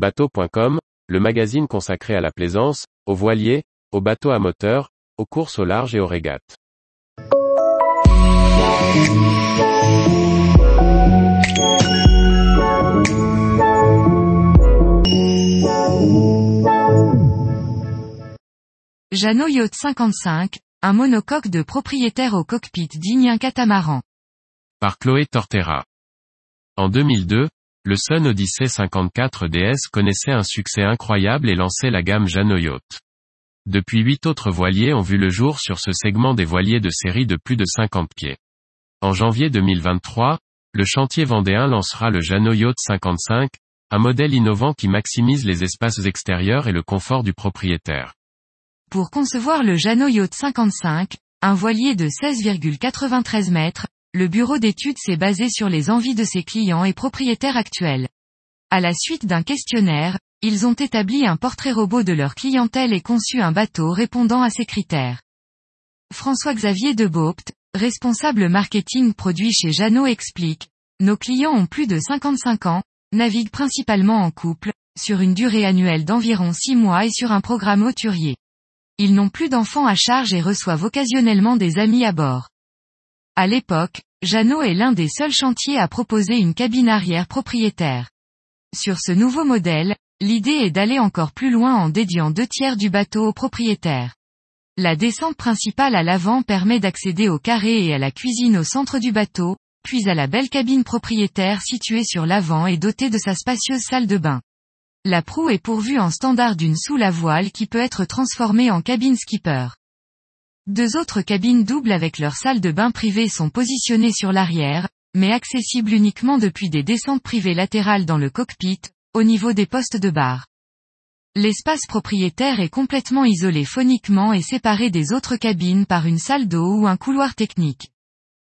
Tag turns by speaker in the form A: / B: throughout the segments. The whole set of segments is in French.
A: Bateau.com, le magazine consacré à la plaisance, aux voiliers, aux bateaux à moteur, aux courses au large et aux régates.
B: Jeannot Yacht 55, un monocoque de propriétaire au cockpit digne un catamaran.
A: Par Chloé Tortera. En 2002, le Sun Odyssey 54 DS connaissait un succès incroyable et lançait la gamme Jeannot Yacht. Depuis huit autres voiliers ont vu le jour sur ce segment des voiliers de série de plus de 50 pieds. En janvier 2023, le chantier vendéen lancera le Jeannot Yacht 55, un modèle innovant qui maximise les espaces extérieurs et le confort du propriétaire.
B: Pour concevoir le Jeannot Yacht 55, un voilier de 16,93 mètres, le bureau d'études s'est basé sur les envies de ses clients et propriétaires actuels. À la suite d'un questionnaire, ils ont établi un portrait robot de leur clientèle et conçu un bateau répondant à ces critères. François-Xavier de Beaupt, responsable marketing produit chez Jeannot explique, nos clients ont plus de 55 ans, naviguent principalement en couple, sur une durée annuelle d'environ 6 mois et sur un programme hauturier. Ils n'ont plus d'enfants à charge et reçoivent occasionnellement des amis à bord. À l'époque, Jeannot est l'un des seuls chantiers à proposer une cabine arrière propriétaire. Sur ce nouveau modèle, l'idée est d'aller encore plus loin en dédiant deux tiers du bateau au propriétaire. La descente principale à l'avant permet d'accéder au carré et à la cuisine au centre du bateau, puis à la belle cabine propriétaire située sur l'avant et dotée de sa spacieuse salle de bain. La proue est pourvue en standard d'une sous-la-voile qui peut être transformée en cabine skipper. Deux autres cabines doubles avec leur salle de bain privée sont positionnées sur l'arrière, mais accessibles uniquement depuis des descentes privées latérales dans le cockpit, au niveau des postes de barre. L'espace propriétaire est complètement isolé phoniquement et séparé des autres cabines par une salle d'eau ou un couloir technique.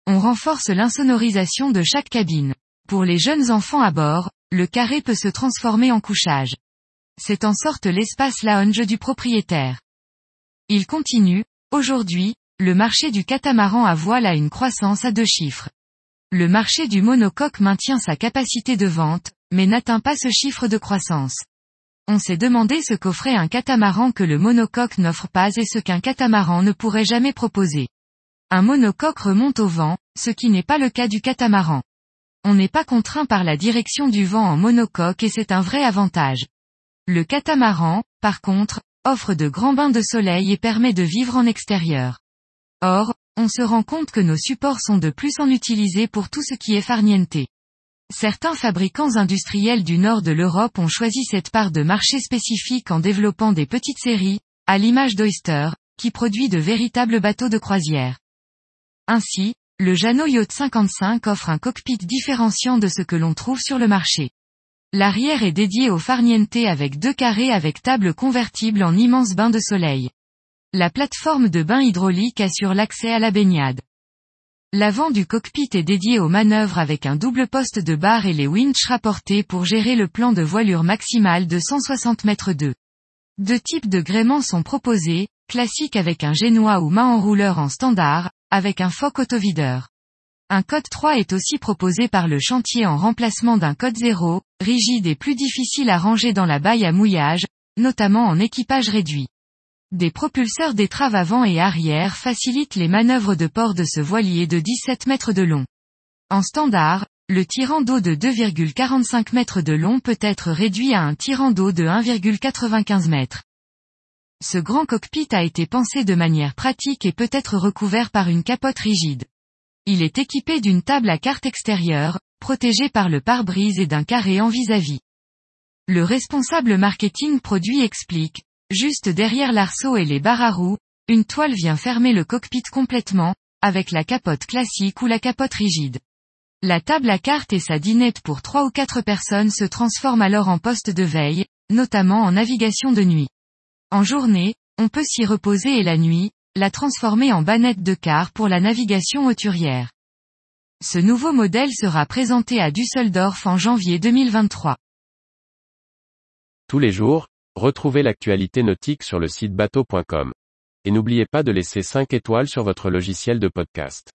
B: On renforce l'insonorisation de chaque cabine. Pour les jeunes enfants à bord, le carré peut se transformer en couchage. C'est en sorte l'espace lounge du propriétaire. Il continue, aujourd'hui, le marché du catamaran à voile a une croissance à deux chiffres. Le marché du monocoque maintient sa capacité de vente, mais n'atteint pas ce chiffre de croissance. On s'est demandé ce qu'offrait un catamaran que le monocoque n'offre pas et ce qu'un catamaran ne pourrait jamais proposer. Un monocoque remonte au vent, ce qui n'est pas le cas du catamaran. On n'est pas contraint par la direction du vent en monocoque et c'est un vrai avantage. Le catamaran, par contre, offre de grands bains de soleil et permet de vivre en extérieur. Or, on se rend compte que nos supports sont de plus en utilisés pour tout ce qui est farniente. Certains fabricants industriels du nord de l'Europe ont choisi cette part de marché spécifique en développant des petites séries, à l'image d'Oyster, qui produit de véritables bateaux de croisière. Ainsi, le Jeannot Yacht 55 offre un cockpit différenciant de ce que l'on trouve sur le marché. L'arrière est dédié au farniente avec deux carrés avec table convertible en immense bain de soleil. La plateforme de bain hydraulique assure l'accès à la baignade. L'avant du cockpit est dédié aux manœuvres avec un double poste de barre et les winches rapportés pour gérer le plan de voilure maximal de 160 mètres 2. Deux types de gréements sont proposés, classique avec un génois ou main enrouleur en standard, avec un foc autovideur. Un code 3 est aussi proposé par le chantier en remplacement d'un code 0, rigide et plus difficile à ranger dans la baille à mouillage, notamment en équipage réduit. Des propulseurs d'étrave avant et arrière facilitent les manœuvres de port de ce voilier de 17 mètres de long. En standard, le tirant d'eau de 2,45 mètres de long peut être réduit à un tirant d'eau de 1,95 mètres. Ce grand cockpit a été pensé de manière pratique et peut être recouvert par une capote rigide. Il est équipé d'une table à carte extérieure, protégée par le pare-brise et d'un carré en vis-à-vis. Le responsable marketing produit explique, juste derrière l'arceau et les barres à roues, une toile vient fermer le cockpit complètement, avec la capote classique ou la capote rigide. La table à carte et sa dinette pour trois ou quatre personnes se transforment alors en poste de veille, notamment en navigation de nuit. En journée, on peut s'y reposer et la nuit, la transformer en bannette de car pour la navigation hauturière. Ce nouveau modèle sera présenté à Düsseldorf en janvier 2023.
A: Tous les jours, retrouvez l'actualité nautique sur le site bateau.com. Et n'oubliez pas de laisser 5 étoiles sur votre logiciel de podcast.